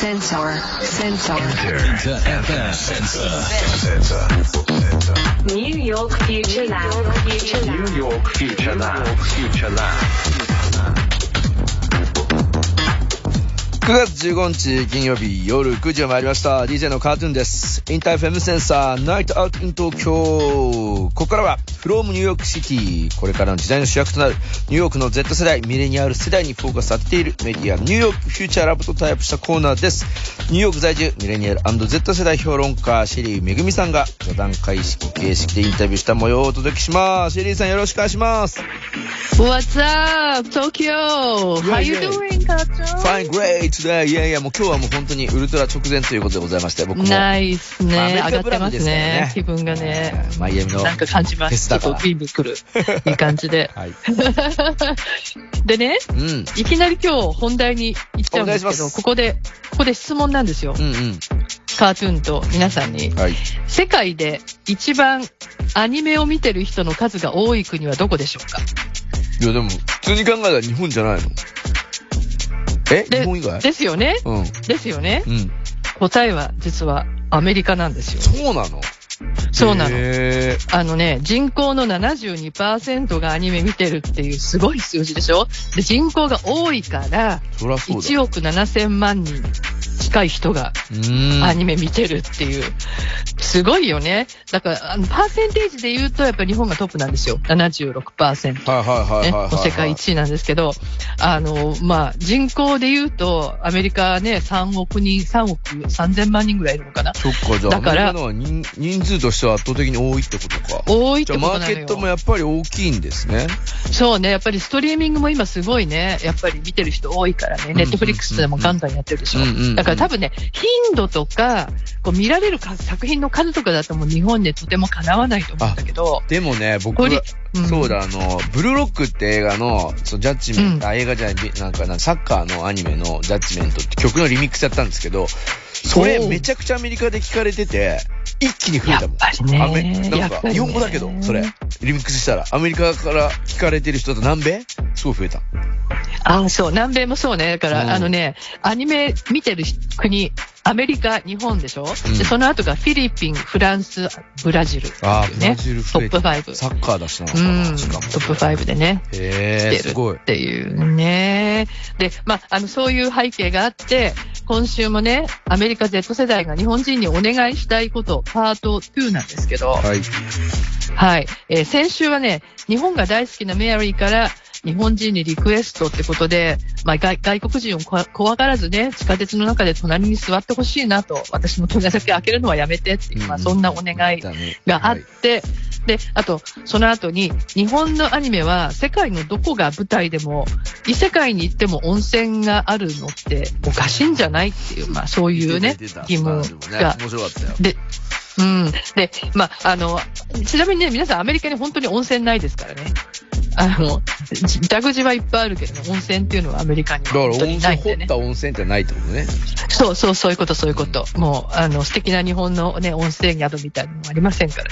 Sensor. Sensor. InterFM Sensor. New York Future Lab. Future Lab. New York Future Lab. Future Lab. 9月15日金曜日夜9時を回りました。DJ のカートゥーンです。 InterFM Sensor Night Out in 東京ここからは from New York City。これからの時代の主役となるニューヨークの Z 世代ミレニアル世代にフォーカス当てているメディア New York Future Lab とタイアップしたコーナーです。ニューヨーク在住ミレニアル &Z 世代評論家シェリーめぐみさんが座談会式形式でインタビューした模様をお届けします。シェリーさんよろしくお願いします。What's up, Tokyo? How you Yeah, yeah. doing, 課長 Fine great today いやいやもう今日はもう本当にウルトラ直前ということでございまして僕もナイスまあアメね。上がってますねね。気分がね。マイアミのなんか感じます。フェスだから結構ビンビン来る。いい感じで。はい。でね、うん。いきなり今日本題に行っちゃうんですけど、ここで、ここで質問なんですよ。うんうん。カートゥーンと皆さんに。はい。世界で一番アニメを見てる人の数が多い国はどこでしょうか？いやでも、普通に考えたら日本じゃないのえで日本以外ですよねうん。ですよねうん。答えは実はアメリカなんですよ。そうなの？そうなの。あのね、人口の72%がアニメ見てるっていうすごい数字でしょ？で、人口が多いから、そりゃそうだ。1億7000万人近い人が。アニメ見てるっていう。すごいよね。だから、あのパーセンテージで言うと、やっぱり日本がトップなんですよ。76%。はいはいはいね、はいはい。もう世界1位なんですけど、あの、まあ、人口で言うと、アメリカね、3億人、3億3000万人ぐらいいるのかな。そっか、じゃあ、だから人人数としては圧倒的に多いってことか。多いってことな。マーケットもやっぱり大きいんですね。そうね、やっぱりストリーミングも今すごいね、やっぱり見てる人多いからね、ネットフリックスでもガンガンやってるでしょ。だから多分ね、頻度とか、こう見られる数作品の数とかだともう日本でとてもかなわないと思うんだけど、でもね、僕は、うん。そうだ、あの、ブルーロックって映画の、そのジャッジメント、うん。あ、映画じゃない、ビなんかな、サッカーのアニメのジャッジメントって曲のリミックスやったんですけど、それめちゃくちゃアメリカで聞かれてて、一気に増えたもん。やっぱりねなんか、日本語だけど、それ。リミックスしたら、アメリカから聞かれてる人と南米？すごい増えた。ああ、そう、南米もそうね。だから、うんあのね、アニメ見てる国、アメリカ、日本でしょ、うんで、その後がフィリピン、フランス、ブラジル、あー、ブラね。ジルトップた。5。サッカーだしなのうん、しかも。トップ5でね。へー、してるすごいっ。ていうね。で、まあ、あの、そういう背景があって、今週もね、アメリカ Z 世代が日本人にお願いしたいこと、パート2なんですけど、はい。はい。えー先週はね、日本が大好きなメアリーから、日本人にリクエストってことで、まあ、外外国人を怖がらずね、地下鉄の中で隣に座ってほしいなと、私の隣だけ開けるのはやめてっていう、まあ、そんなお願いがあっはい。て、で、あと、その後に、日本のアニメは世界のどこが舞台でも、異世界に行っても温泉があるのっておかしいんじゃないっていう、まあそういうね疑問が。面白かったよ。で、うん。で、まあ、あの、ちなみにね、皆さんアメリカに本当に温泉ないですからね。あの、蛇口はいっぱいあるけどね、温泉っていうのはアメリカに本当にないんでね泉掘っ。た温泉ってないってことね。そうそう、そういうこと、そういうこと。もう、あの、素敵な日本のね、温泉宿みたいなのもありませんからね。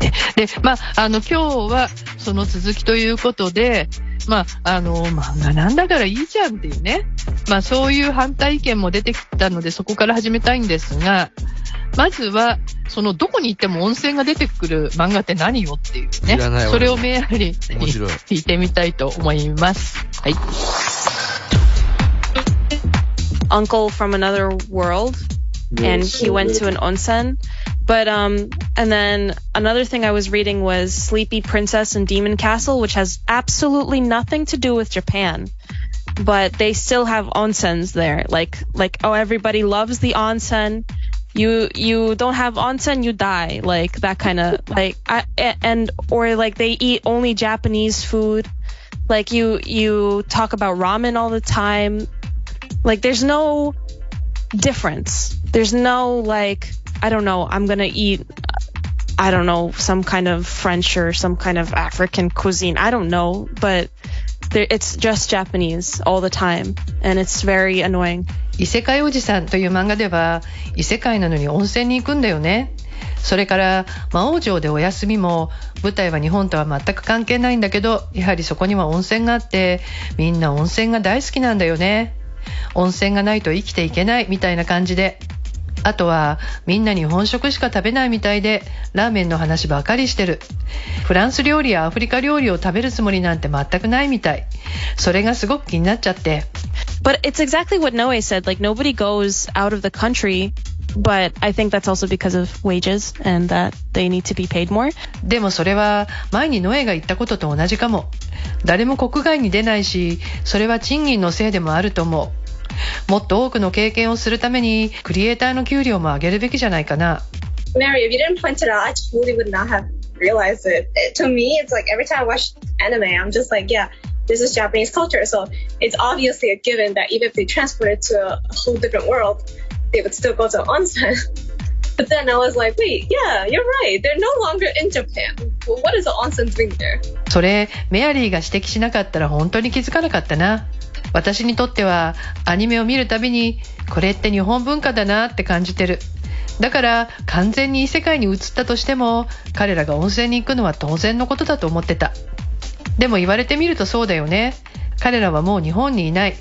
ねで、まあ、あの、今日はその続きということで、まあ、あの、漫画なんだからいいじゃんっていうね。まあ、そういう反対意見も出てきたので、そこから始めたいんですが、まずは、その、どこに行っても温泉が出てくる漫画って何よっていうね。それをメアリーに聞いてみたいと思います。はい。uncle from another world and he went to an onsen but um and then another thing i was reading was sleepy princess and demon castle which has absolutely nothing to do with japan but they still have onsens there. Like like oh everybody loves the onsen. You you don't have onsen you die. Like that kind of like I, and or like they eat only japanese food. Like you you talk about ramen all the time. Like there's no difference. There's no like I don't know, I'm going to eat I don't know, some kind of French or some kind of African cuisine. I don't know, but it's just Japanese all the time and it's very annoying. 異世界おじさんという漫画では異世界なのに温泉に行くんだよね。それから魔王城でお休みも舞台は日本とは全く関係ないんだけどやはりそこには温泉があってみんな温泉が大好きなんだよね。温泉がないと生きていけないみたいな感じで。あとは、みんな日本食しか食べないみたいで、ラーメンの話ばかりしてる。フランス料理やアフリカ料理を食べるつもりなんて全くないみたい。それがすごく気になっちゃって。But it's exactly what Noe said. Like nobody goes out of the country, but I think that's also because of wages and that they need to be paid more. でもそれは前にノエが言ったことと同じかも。誰も国外に出ないし、それは賃金のせいでもあると思う。もっと多くの経験をするために、クリエイターの給料も上げるべきじゃないかな。Mary, if you didn't point it out, I totally would not have realized it. it. To me, it's like every time I watch anime, I'm just like, yeah, this is Japanese culture. So it's obviously a given that even if they transport it to a whole different world, they would still go to onsen. But then I was like, wait, yeah, you're right. They're no longer in Japan. What is the onsen doing there? それ、メアリーが指摘しなかったら本当に気づかなかったな。私にとっては、アニメを見るたびに、これって日本文化だなって感じてる。だから、完全に異世界に移ったとしても、彼らが温泉に行くのは当然のことだと思ってた。でも言われてみるとそうだよね。彼らはもう日本にいない。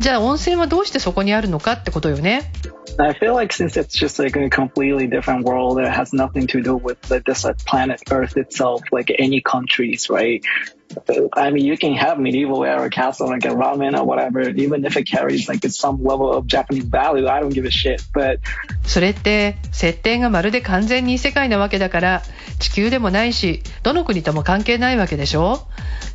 じゃあ温泉はどうしてそこにあるのかってことよね。I feel like since it's just like a completely different world, it has nothing to do with like, this like, planet Earth itself, like any countries, right? I mean, you can have medieval era castle like a ramen or whatever, even if it carries like some level of Japanese value. I don't give a shit. But それって設定がまるで完全に異世界なわけだから地球でもないしどの国とも関係ないわけでしょ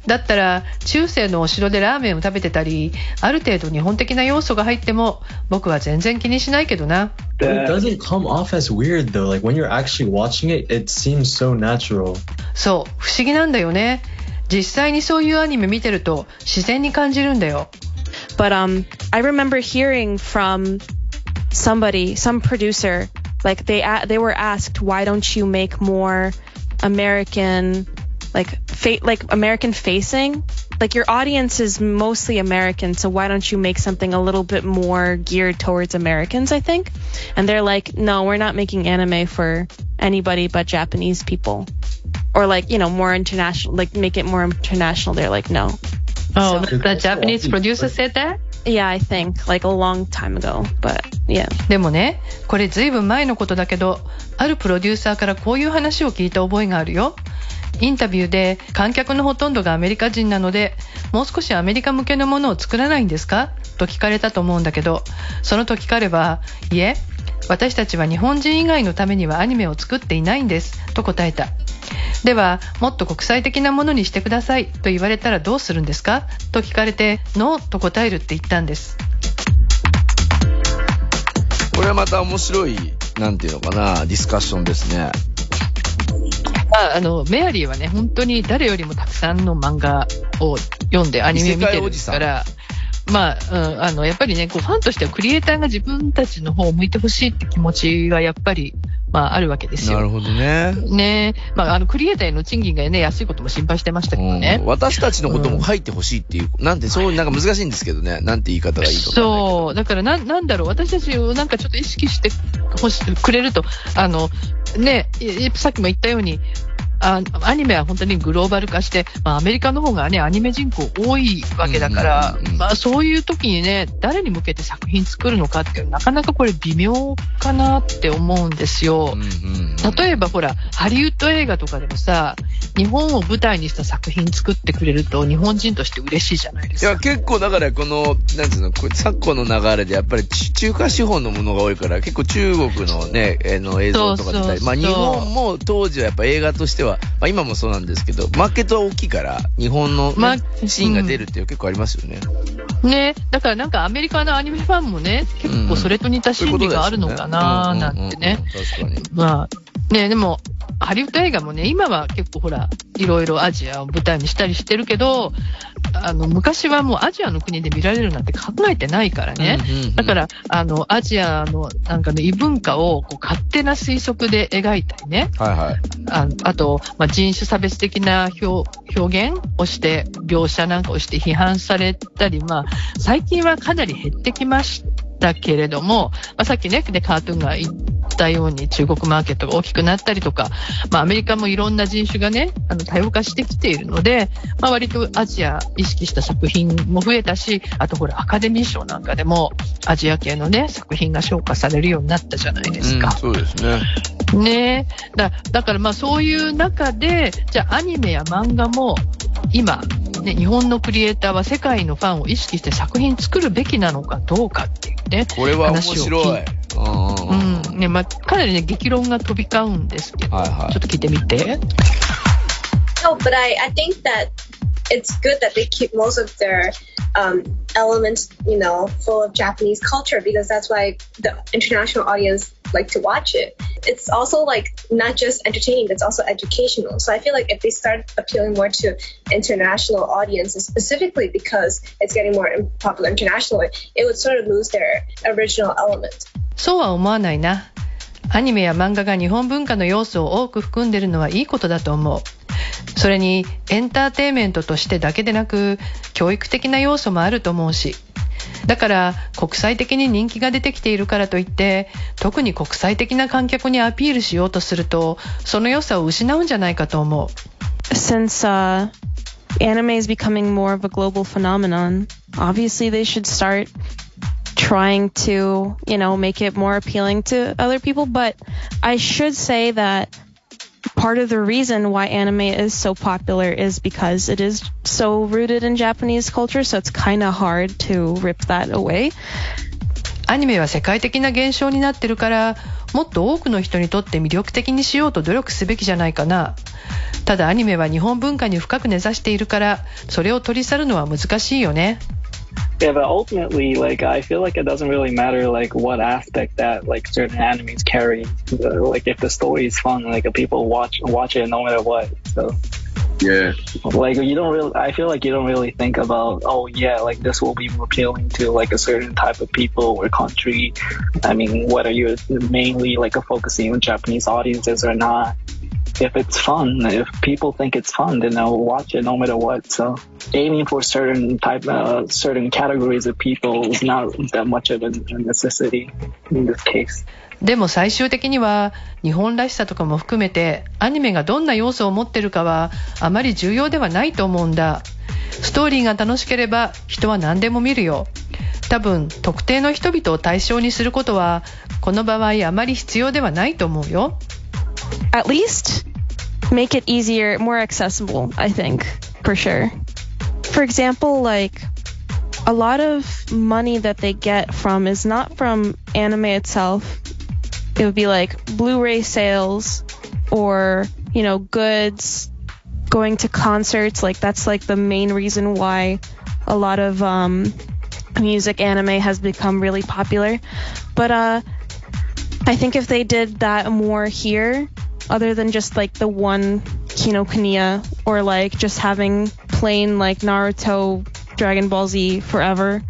だったら中世のお城でラーメンを食べてたりある程度日本的な要素が入っても僕は全然気にしないけどな But it doesn't come off as weird though. Like when you're actually watching it, it seems so natural. そう不思議なんだよね実際にそういうアニメ見てると自然に感じるんだよ But um, I remember hearing from somebody, some producer, like they a- they were asked, why don't you make more American, like fa- like American facing? Like your audience is mostly American, so why don't you make something a little bit more geared towards Americans? I think, and they're like, no, we're not making anime for anybody but Japanese people, Or like you know more international, like make it more international. They're like, no. Oh, So- the Japanese producer said that? Yeah, I think like a long time ago, but yeah. でもね、これずいぶん前のことだけど、あるプロデューサーからこういう話を聞いた覚えがあるよ。インタビューで観客のほとんどがアメリカ人なので、もう少しアメリカ向けのものを作らないんですかと聞かれたと思うんだけど、その時彼は、いえ、私たちは日本人以外のためにはアニメを作っていないんです、と答えた。では、もっと国際的なものにしてくださいと言われたらどうするんですかと聞かれて、ノーと答えるって言ったんです。これはまた面白い、なんていうのかな、ディスカッションですね。まあ、あの、メアリーはね、本当に誰よりもたくさんの漫画を読んでアニメ見てるから、まあ、うん、あの、やっぱりね、こう、ファンとしてはクリエイターが自分たちの方を向いてほしいって気持ちがやっぱり、まあ、あるわけですよ。なるほどね。ねまあ、あの、クリエイターへの賃金がね、安いことも心配してましたけどねうん。私たちのことも書いてほしいっていう、なんて、そう、なんか難しいんですけどね。なんて言い方がいいかわかんないけど。そう。だからな、なんだろう。私たちをなんかちょっと意識してほしくれると、あの、ね、いさっきも言ったように、あアニメは本当にグローバル化して、まあ、アメリカの方がね、アニメ人口多いわけだから、まあ、そういう時にね、誰に向けて作品作るのかっていうなかなかこれ微妙かなって思うんですよ。例えばほら、ハリウッド映画とかでもさ、日本を舞台にした作品作ってくれると、日本人として嬉しいじゃないですか。いや、結構だからこの、なんつうの、これ昨今の流れでやっぱりち中華資本のものが多いから、結構中国のね、えーの映像とか出たり、まあ日本も当時はやっぱ映画としては、まあ今もそうなんですけど、マーケットは大きいから、日本のシーンが出るっていう結構ありますよね。ね、だからなんかアメリカのアニメファンもね、結構それと似た心理があるのかななんてね。まあ、ね、でも、ハリウッド映画もね、今は結構ほら、いろいろアジアを舞台にしたりしてるけど、あの、昔はもうアジアの国で見られるなんて考えてないからね。だから、あの、アジアのなんかの異文化をこう勝手な推測で描いたりね。はいはい。ああと、まあ、人種差別的な表表現をして、描写なんかをして批判されたり、まあ、最近はかなり減ってきましたけれども、まあ、さっきね、でカートゥーンが言ったように中国マーケットが大きくなったりとか、まあアメリカもいろんな人種がね、あの多様化してきているので、まあ割とアジア意識した作品も増えたし、あとほらアカデミー賞なんかでもアジア系のね、作品が評価されるようになったじゃないですか。うん、そうですね。ねえ。だだからまあそういう中で、じゃあアニメや漫画も今、ね、日本のクリエイターは世界のファンを意識して作品作るべきなのかどうかっていうね。これは面白い。話を聞いうん。ね、まあ、かなりね、激論が飛び交うんですけど、はいはいちょっと聞いてみて。No, but I, I think that it's good that they keep most of their um, elements, you know, full of Japanese culture because that's why the international audience like to watch it. It's also like not just entertaining, it's also educational. So I feel like if they start appealing more to international audiences, specifically because it's getting more popular internationally, it would sort of lose their original element. そうは思わないな。 アニメや漫画が日本文化の要素を多く含んでるのはいいことだと思う。それにエンターテインメントとしてだけでなく教育的な要素もあると思うし。だから国際的に人気が出てきているからといって特に国際的な観客にアピールしようとするとその良さを失うんじゃないかと思う。Since uh, anime is becoming more of a global phenomenon, obviously they should start trying to, you know, make it more appealing to other people. But I should say that part of the reason why anime is so popular is because it is so rooted in Japanese culture. So it's kind of hard to rip that away. アニメは世界的な現象になってるからもっと多くの人にとって魅力的にしようと努力すべきじゃないかなただアニメは日本文化に深く根ざしているからそれを取り去るのは難しいよね Yeah, but ultimately, like I feel like it doesn't really matter like what aspect that like certain animes carry. Like if the story is fun, like people watch watch it no matter what. So Yeah. like you don't really, I feel like you don't really think about oh yeah, like this will be appealing to like a certain type of people or country. I mean, whether you're mainly like a focusing on Japanese audiences or not. If it's fun, if people think it's fun, then they'll watch it no matter what. So aiming for certain type, uh, certain categories of people is not that much of a necessity in this case. でも最終的には日本らしさとかも含めてアニメがどんな要素を持ってるかはあまり重要ではないと思うんだストーリーが楽しければ人は何でも見るよ多分特定の人々を対象にすることはこの場合あまり必要ではないと思うよ At least make it easier, more accessible, I think, for sure. For example, like a lot of money that they get from is not from anime itself. It would be like Blu-ray sales or, you know, goods, going to concerts. Like that's like the main reason why a lot of um, music anime has become really popular. But uh, I think if they did that more here, other than just like the one Kinokuniya or like just having plain like Naruto, Dragon Ball Z forever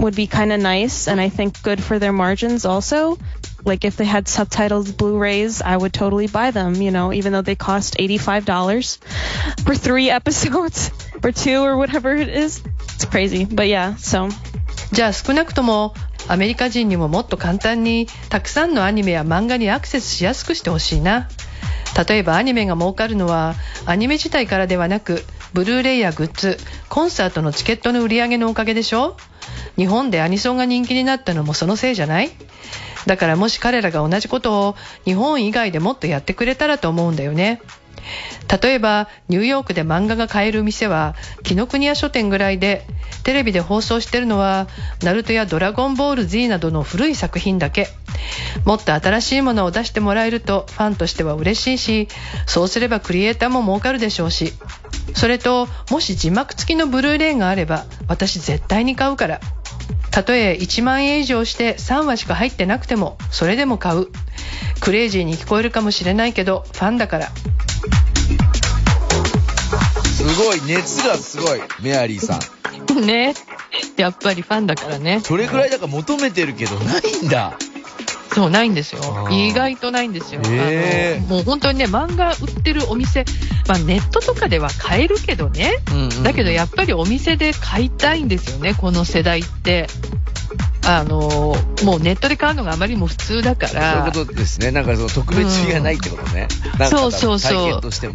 would be kind of nice and I think good for their margins also. Like if they had subtitled Blu-rays, I would totally buy them, you know, even though they cost $85 for 3 episodes or 2 or whatever it is. It's crazy. But yeah, so じゃあ少なくともアメリカ人にももっと簡単にたくさんのアニメや漫画にアクセスしやすくしてほしいな 例えばアニメが儲かるのはアニメ自体からではなくブルーレイやグッズコンサートのチケットの売り上げのおかげでしょ？日本でアニソンが人気になったのもそのせいじゃない？だからもし彼らが同じことを日本以外でもっとやってくれたらと思うんだよね。例えばニューヨークで漫画が買える店は紀ノ国屋書店ぐらいでテレビで放送してるのはナルトやドラゴンボール Z などの古い作品だけ。もっと新しいものを出してもらえるとファンとしては嬉しいしそうすればクリエイターも儲かるでしょうし。それともし字幕付きのブルーレイがあれば私絶対に買うから。たとえ1万円以上して3話しか入ってなくてもそれでも買う。クレイジーに聞こえるかもしれないけどファンだから。すごい、熱がすごい、メアリーさん。ね。やっぱりファンだからね。それぐらいだから求めてるけど、ないんだ。そうないんですよ。意外とないんですよ、あのもう本当にね漫画売ってるお店、まあ、ネットとかでは買えるけどねうんうんだけどやっぱりお店で買いたいんですよねこの世代ってあの、もうネットで買うのがあまりにも普通だかそういうら、ことですね。なんかその特別味がないってことね。なんそうそうそう体験としても。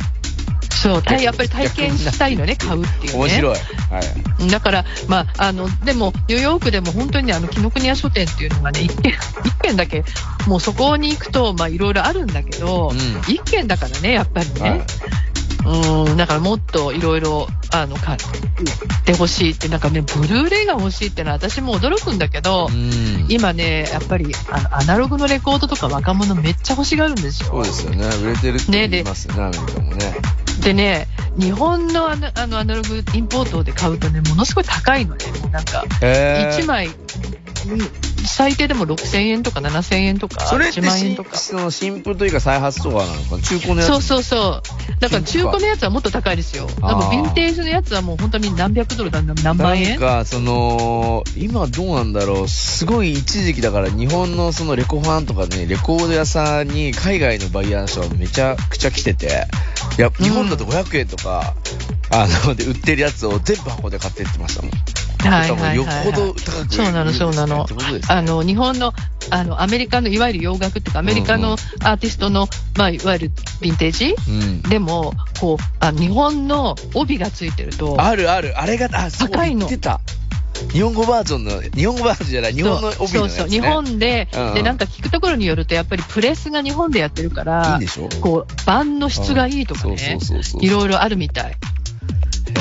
そう、たやっぱり体験したいのね、買うっていうね。面白い。はい。だから、まあ、あの、でも、ニューヨークでも本当にねあの、紀ノ国屋書店っていうのがね、一軒、一軒だけ、もうそこに行くと、まあ、いろいろあるんだけど、うん一軒だからね、やっぱりね。はいうん、だからもっといろいろ、あの、買ってほしいって、なんかね、ブルーレイが欲しいってのは私も驚くんだけど、うん。今ね、やっぱりあのアナログのレコードとか若者めっちゃ欲しがるんですよ。そうですよね。売れてるって言いますよね、アメリカもね。でね、日本のアナあのアナログインポートで買うとね、ものすごい高いのね。なんか、へー1枚、うん最低でも6000円とか7000円とか、それって1万円新とか。その新譜というか再発とかなのかな中古のやつそうそうそう。だから中古のやつはもっと高いですよ。あー多分ヴィンテージのやつはもう本当に何百ドルだ、何万なん円か、その、今どうなんだろう。すごい一時期だから日本のそのレコファンとかね、レコード屋さんに海外のバイヤーの人がめちゃくちゃ来てて、いや、日本だと500円とか、あの、で売ってるやつを全部箱で買ってってましたもん。はいはいはい、よっぽど高くそうなの、そうなの。あの、日本の、あの、アメリカの、いわゆる洋楽っていうか、アメリカのアーティストの、まあ、いわゆるヴィンテージ？うん。でも、こう、あ日本の帯がついてると、あるある。あれが、あ、そう高いの。日本語バージョンの、日本語バージョンじゃない、日本の帯のやつ、ね。そうそう、日本で、うんうんで、なんか聞くところによると、やっぱりプレスが日本でやってるから、いいんでしょ？こう、版の質がいいとかね。いろいろあるみたい。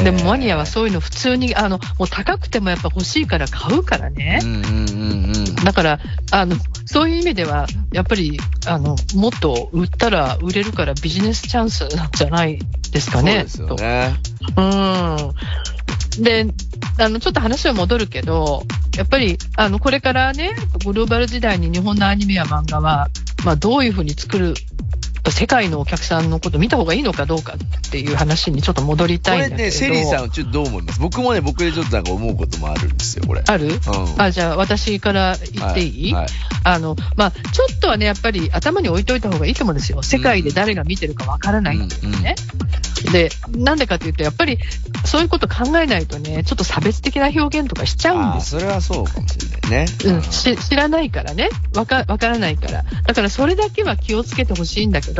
でもマニアはそういうの普通に、あの、もう高くてもやっぱ欲しいから買うからね。うんうんうんうん。だから、あの、そういう意味では、やっぱり、あの、もっと売ったら売れるからビジネスチャンスなんじゃないですかね。そうですよね。とうん。で、あの、ちょっと話は戻るけど、やっぱり、あの、これからね、グローバル時代に日本のアニメや漫画は、まあ、どういうふうに作る、世界のお客さんのこと見た方がいいのかどうかっていう話にちょっと戻りこたいんだけど。れね、シェリーさんはちょっとどう思います僕もね、僕でちょっとなんか思うこともあるんですよ、これ。ある？うん。あ、じゃあ私から言っていい、はいはいあの、まあ、ちょっとはね、やっぱり頭に置いといた方がいいと思うんですよ。世界で誰が見てるかわからないっていうね。で、なんでかというと、やっぱりそういうこと考えないとね、ちょっと差別的な表現とかしちゃうんですそれはそうかもしれないね。うん、し知らないからねわか、わからないから。だからそれだけは気をつけてほしいんだけど、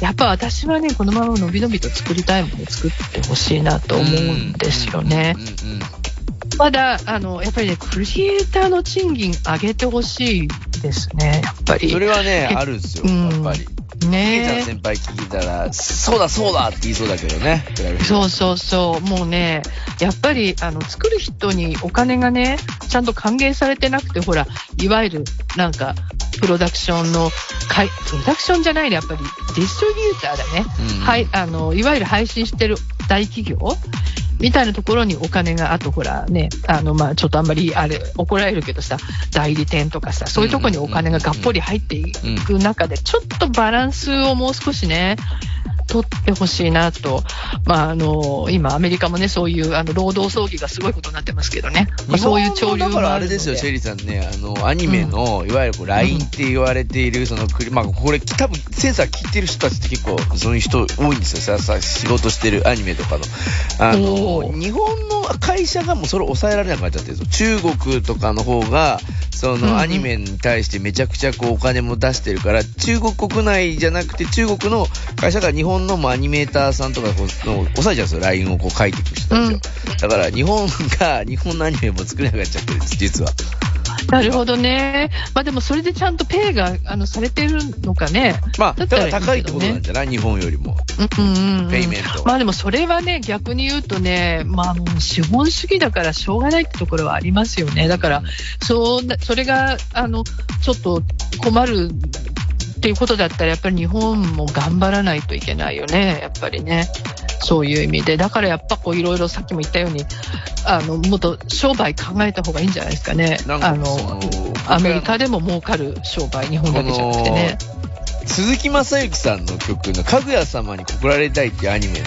やっぱ私はね、このままのびのびと作りたいものを作ってほしいなと思うんですよね。まだ、あの、やっぱりね、クリエイターの賃金上げてほしいですね、やっぱり。それはね、えあるんですよ、うんやっぱり。ケイちゃんね先輩聞いたら、そうだそうだって言いそうだけどね。そうそうそう。もうね、やっぱり、あの、作る人にお金がね、ちゃんと還元されてなくて、ほら、いわゆる、なんか、プロダクションの、かいプロダクションじゃないね、やっぱり、ディストリビューターだね。うんはい、あの、いわゆる配信してる大企業みたいなところにお金が、あとほらね、あの、まあ、ちょっとあんまり、あれ、怒られるけどさ、代理店とかさ、そういうところにお金ががっぽり入っていく中で、ちょっとバランスをもう少しね、取ってほしいなと。まあ、あの、今、アメリカもね、そういう、あの、労働争議がすごいことになってますけどね。まあ、そういう潮流だからもあれですよ、シェリーさんね、あの、アニメの、いわゆるこう LINE って言われている、そのまあ、これ、多分、センサー聞いてる人たちって結構、そういう人多いんですよ。さ、さ、仕事してるアニメとかの。あの、日本の会社がもうそれを抑えられなくなっちゃってるんですよ。中国とかの方が、そのアニメに対してめちゃくちゃこうお金も出してるから、中国国内じゃなくて中国の会社が日本のもうアニメーターさんとかこうの抑えちゃうんですよ。LINE をこう書いていく人たちを。だから日本が日本のアニメも作れなくなっちゃってるんです、実は。なるほどね。まあでもそれでちゃんとペイが、あの、されてるのかね。まあ、だらら高いってことなんじゃない日本よりも。うんうんうん。ペイメントまあでもそれはね、逆に言うとね、まあもう資本主義だからしょうがないってところはありますよね。だから、そうな、それが、あの、ちょっと困るっていうことだったら、やっぱり日本も頑張らないといけないよね。やっぱりね。そういう意味で。だからやっぱこういろいろさっきも言ったように、あの、もっと商売考えた方がいいんじゃないですかね。あの、アメリカでも儲かる商売、日本だけじゃなくてね。鈴木雅之さんの曲の、かぐや様に告られたいっていうアニメの、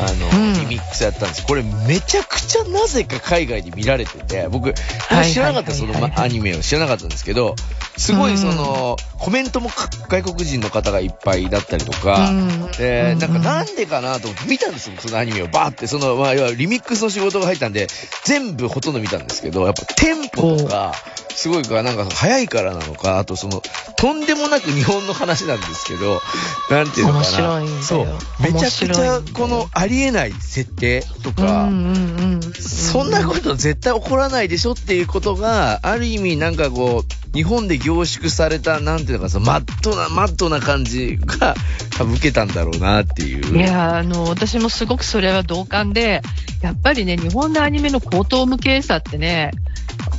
あの、うん。リミックスやったんです。これめちゃくちゃなぜか海外で見られてて、僕、知らなかった、そのアニメを。知らなかったんですけど、すごいその、コメントもか外国人の方がいっぱいだったりとか、うん。で、なんかうんなんでかなと思って見たんですよ、そのアニメを。バーって、その、まあ、要はリミックスの仕事が入ったんで、全部ほとんど見たんですけど、やっぱテンポとか、すごいか、なんか早いからなのか、あとその、とんでもなく日本の話なんですけど、なんていうのかな。面白いんだよそう。めちゃくちゃこのありえない設定とうんか、うんうん。そんなこと絶対起こらないでしょっていうことが、ある意味なんかこう、日本で凝縮された、なんていうのかさ、マットな、マットな感じが、多分受けたんだろうなっていう。いや、あの、私もすごくそれは同感で、やっぱりね、日本のアニメの高等無形さってね、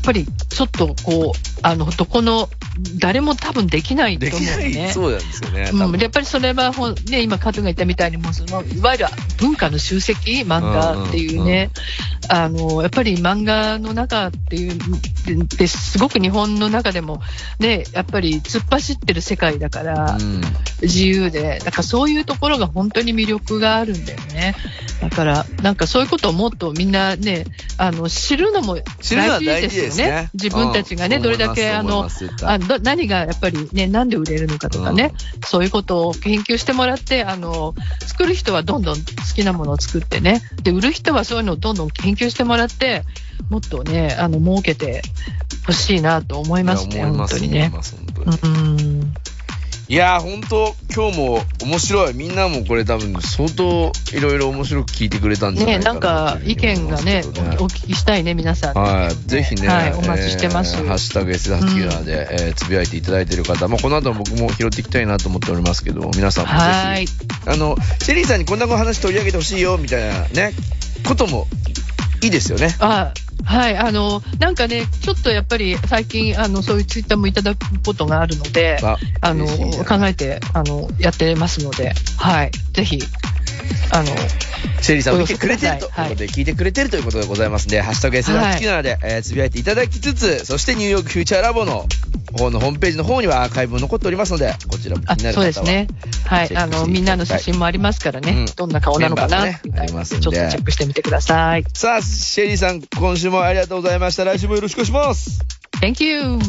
ぱりちょっとこう、あの、どこの、誰も多分できないとできない、思うね。そうなんですよね。多うん、やっぱりそれはね、今、カトゥが言ったみたいに、もうそのいわゆる文化の集積、漫画っていうね、あのやっぱり漫画の中っていうでですごく日本の中でも、ね、やっぱり突っ走ってる世界だから、うん自由で、だからそういうところが本当に魅力があるんだよね。だから、なんかそういうことをもっとみんなね、あの知るのも大大事ですよねね。自分たちがね、うんどれだけあの、あど何がやっぱりね、なんで売れるのかとかね、そういうことを研究してもらって、あの、作る人はどんどん好きなものを作ってね、で、売る人はそういうのをどんどん研究してもらって、もっとね、あの、儲けてほしいなと思いますね、本当にね。うん。いやー、本当今日も面白い。みんなもこれ多分相当いろいろ面白く聞いてくれたんじゃないね、かなんか意見がね、おお聞きしたいね、皆さん。はい。ぜひね、はいお待ちしてますえーハッシュタグ S89 で、えーつぶやいていただいている方、まあ、この後も僕も拾っていきたいなと思っておりますけど、皆さんもはいぜひ、。あの、シェリーさんにこんな話取り上げてほしいよ、みたいなね、こともいいですよね。あはい、あの、なんかね、ちょっとやっぱり最近、あの、そういうツイッターもいただくことがあるので、ああの、考えて、あの、やってますので、はい、ぜひ、あの、シェリーさんを見てくれてるというはいことで、聞いてくれてるということでございますんで、ハッシュタグ S87 で、えーつぶやいていただきつつ、そしてニューヨークフューチャーラボの方のホームページの方にはアーカイブも残っておりますので、こちらも気あになる方は。そうですね。はい、あの、みんなの写真もありますからね、うんどんな顔なのかな、ありますちょっとチェックしてみてください。さあ、シェリーさん、今週もありがとうございました。来週もよろしくお願いします。Thank you!